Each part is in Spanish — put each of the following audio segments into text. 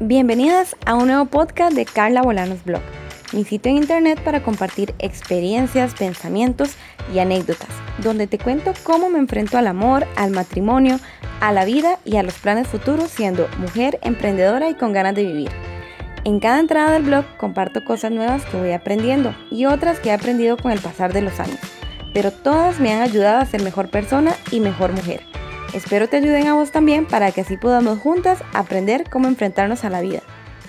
Bienvenidas a un nuevo podcast de Carla Bolanos Blog, mi sitio en internet para compartir experiencias, pensamientos y anécdotas, donde te cuento cómo me enfrento al amor, al matrimonio, a la vida y a los planes futuros siendo mujer emprendedora y con ganas de vivir. En cada entrada del blog comparto cosas nuevas que voy aprendiendo y otras que he aprendido con el pasar de los años, pero todas me han ayudado a ser mejor persona y mejor mujer. Espero te ayuden a vos también para que así podamos juntas aprender cómo enfrentarnos a la vida.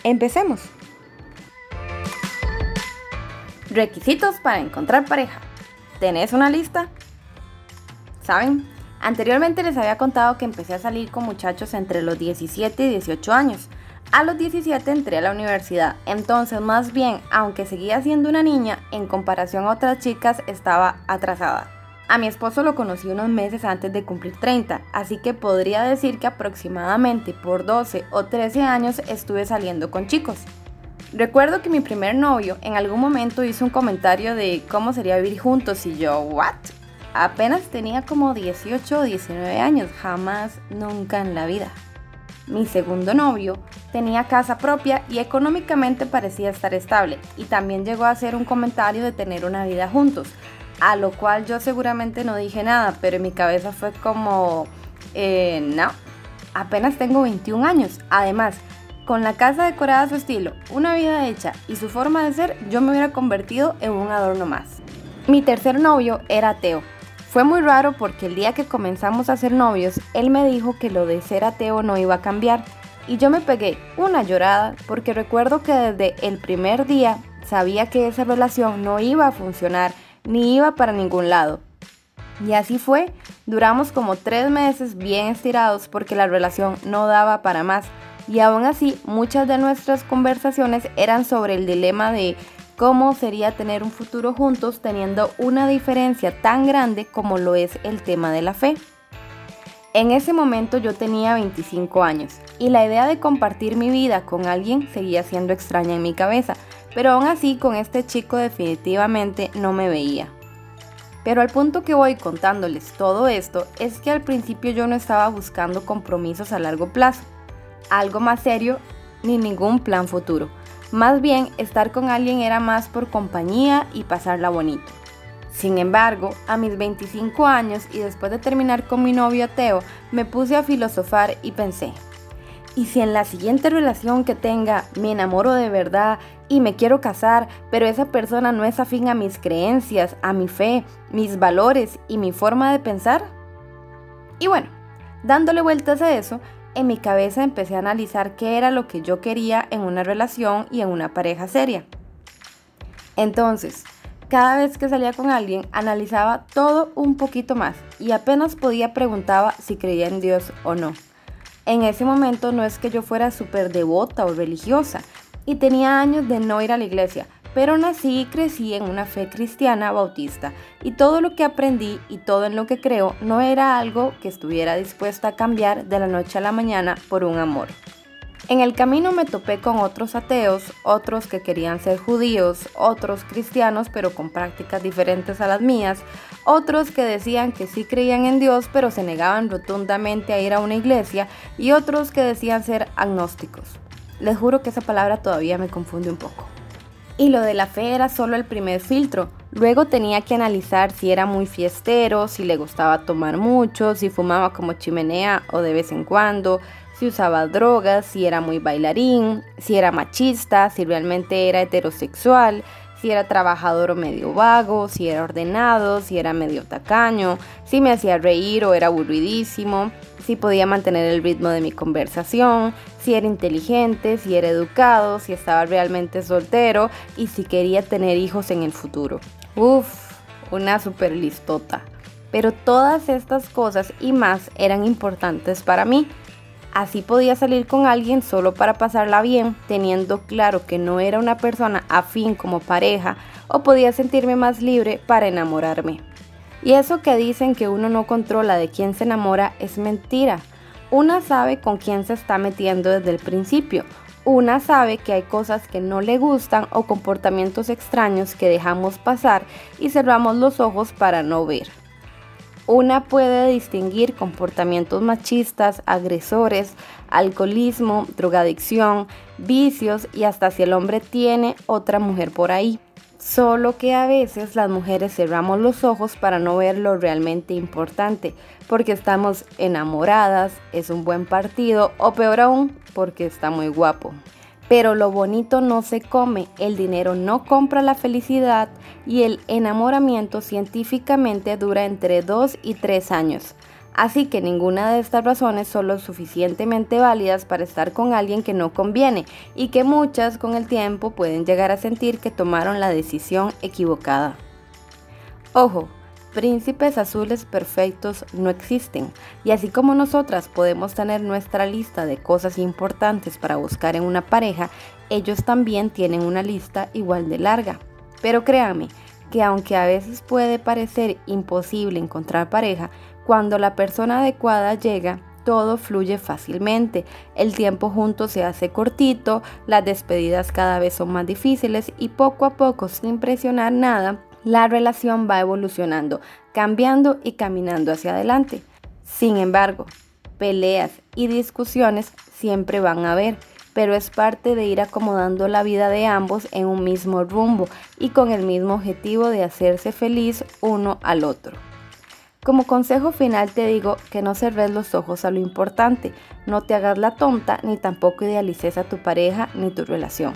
Empecemos. Requisitos para encontrar pareja. ¿Tenés una lista? ¿Saben? Anteriormente les había contado que empecé a salir con muchachos entre los 17 y 18 años. A los 17 entré a la universidad, entonces más bien, aunque seguía siendo una niña, en comparación a otras chicas estaba atrasada. A mi esposo lo conocí unos meses antes de cumplir 30, así que podría decir que aproximadamente por 12 o 13 años estuve saliendo con chicos. Recuerdo que mi primer novio en algún momento hizo un comentario de cómo sería vivir juntos y yo, ¿what? Apenas tenía como 18 o 19 años, jamás, nunca en la vida. Mi segundo novio tenía casa propia y económicamente parecía estar estable y también llegó a hacer un comentario de tener una vida juntos, a lo cual yo seguramente no dije nada, pero en mi cabeza fue como, eh, no, apenas tengo 21 años. Además, con la casa decorada a su estilo, una vida hecha y su forma de ser, yo me hubiera convertido en un adorno más. Mi tercer novio era ateo. Fue muy raro porque el día que comenzamos a ser novios, él me dijo que lo de ser ateo no iba a cambiar y yo me pegué una llorada porque recuerdo que desde el primer día sabía que esa relación no iba a funcionar ni iba para ningún lado. Y así fue, duramos como tres meses bien estirados porque la relación no daba para más. Y aún así, muchas de nuestras conversaciones eran sobre el dilema de cómo sería tener un futuro juntos teniendo una diferencia tan grande como lo es el tema de la fe. En ese momento yo tenía 25 años y la idea de compartir mi vida con alguien seguía siendo extraña en mi cabeza, pero aún así con este chico definitivamente no me veía. Pero al punto que voy contándoles todo esto es que al principio yo no estaba buscando compromisos a largo plazo, algo más serio ni ningún plan futuro. Más bien, estar con alguien era más por compañía y pasarla bonito. Sin embargo, a mis 25 años y después de terminar con mi novio ateo, me puse a filosofar y pensé, y si en la siguiente relación que tenga me enamoro de verdad y me quiero casar, pero esa persona no es afín a mis creencias, a mi fe, mis valores y mi forma de pensar? Y bueno, dándole vueltas a eso, en mi cabeza empecé a analizar qué era lo que yo quería en una relación y en una pareja seria. Entonces, cada vez que salía con alguien, analizaba todo un poquito más y apenas podía preguntaba si creía en Dios o no. En ese momento no es que yo fuera súper devota o religiosa y tenía años de no ir a la iglesia, pero nací y crecí en una fe cristiana bautista y todo lo que aprendí y todo en lo que creo no era algo que estuviera dispuesta a cambiar de la noche a la mañana por un amor. En el camino me topé con otros ateos, otros que querían ser judíos, otros cristianos pero con prácticas diferentes a las mías, otros que decían que sí creían en Dios pero se negaban rotundamente a ir a una iglesia y otros que decían ser agnósticos. Les juro que esa palabra todavía me confunde un poco. Y lo de la fe era solo el primer filtro. Luego tenía que analizar si era muy fiestero, si le gustaba tomar mucho, si fumaba como chimenea o de vez en cuando, si usaba drogas, si era muy bailarín, si era machista, si realmente era heterosexual, si era trabajador o medio vago, si era ordenado, si era medio tacaño, si me hacía reír o era aburridísimo, si podía mantener el ritmo de mi conversación, si era inteligente, si era educado, si estaba realmente soltero y si quería tener hijos en el futuro. Uf, una super listota. Pero todas estas cosas y más eran importantes para mí Así podía salir con alguien solo para pasarla bien, teniendo claro que no era una persona afín como pareja, o podía sentirme más libre para enamorarme. Y eso que dicen que uno no controla de quién se enamora es mentira. Una sabe con quién se está metiendo desde el principio. Una sabe que hay cosas que no le gustan o comportamientos extraños que dejamos pasar y cerramos los ojos para no ver. Una puede distinguir comportamientos machistas, agresores, alcoholismo, drogadicción, vicios y hasta si el hombre tiene otra mujer por ahí. Solo que a veces las mujeres cerramos los ojos para no ver lo realmente importante, porque estamos enamoradas, es un buen partido o peor aún, porque está muy guapo. Pero lo bonito no se come, el dinero no compra la felicidad y el enamoramiento científicamente dura entre 2 y 3 años. Así que ninguna de estas razones son lo suficientemente válidas para estar con alguien que no conviene y que muchas con el tiempo pueden llegar a sentir que tomaron la decisión equivocada. Ojo, príncipes azules perfectos no existen, y así como nosotras podemos tener nuestra lista de cosas importantes para buscar en una pareja, ellos también tienen una lista igual de larga. Pero créanme que aunque a veces puede parecer imposible encontrar pareja, cuando la persona adecuada llega, todo fluye fácilmente, el tiempo juntos se hace cortito, las despedidas cada vez son más difíciles y poco a poco, sin presionar nada, la relación va evolucionando, cambiando y caminando hacia adelante. Sin embargo, peleas y discusiones siempre van a haber, pero es parte de ir acomodando la vida de ambos en un mismo rumbo y con el mismo objetivo de hacerse feliz uno al otro. Como consejo final te digo que no cerres los ojos a lo importante, no te hagas la tonta ni tampoco idealices a tu pareja ni tu relación.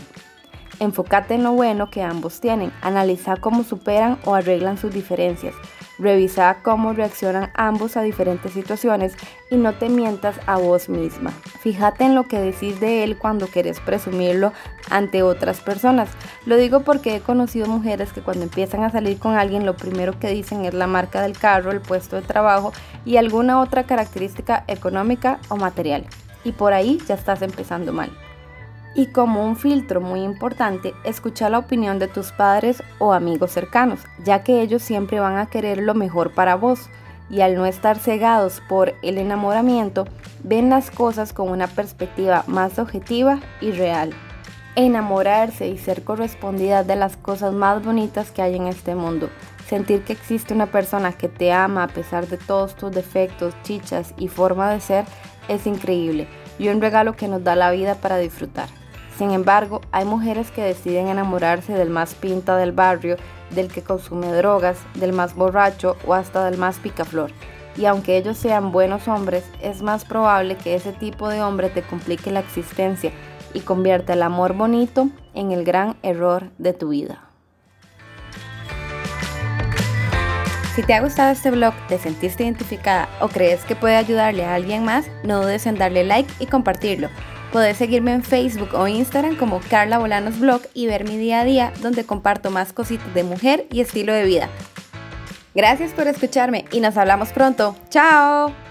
Enfócate en lo bueno que ambos tienen, analiza cómo superan o arreglan sus diferencias, revisa cómo reaccionan ambos a diferentes situaciones y no te mientas a vos misma. Fíjate en lo que decís de él cuando querés presumirlo ante otras personas. Lo digo porque he conocido mujeres que cuando empiezan a salir con alguien lo primero que dicen es la marca del carro, el puesto de trabajo y alguna otra característica económica o material. Y por ahí ya estás empezando mal. Y como un filtro muy importante, escucha la opinión de tus padres o amigos cercanos, ya que ellos siempre van a querer lo mejor para vos y al no estar cegados por el enamoramiento, ven las cosas con una perspectiva más objetiva y real. Enamorarse y ser correspondida de las cosas más bonitas que hay en este mundo. Sentir que existe una persona que te ama a pesar de todos tus defectos, chichas y forma de ser es increíble y un regalo que nos da la vida para disfrutar. Sin embargo, hay mujeres que deciden enamorarse del más pinta del barrio, del que consume drogas, del más borracho o hasta del más picaflor. Y aunque ellos sean buenos hombres, es más probable que ese tipo de hombre te complique la existencia y convierta el amor bonito en el gran error de tu vida. Si te ha gustado este blog, te sentiste identificada o crees que puede ayudarle a alguien más, no dudes en darle like y compartirlo. Puedes seguirme en Facebook o Instagram como Carla Bolanos Blog y ver mi día a día donde comparto más cositas de mujer y estilo de vida. Gracias por escucharme y nos hablamos pronto. ¡Chao!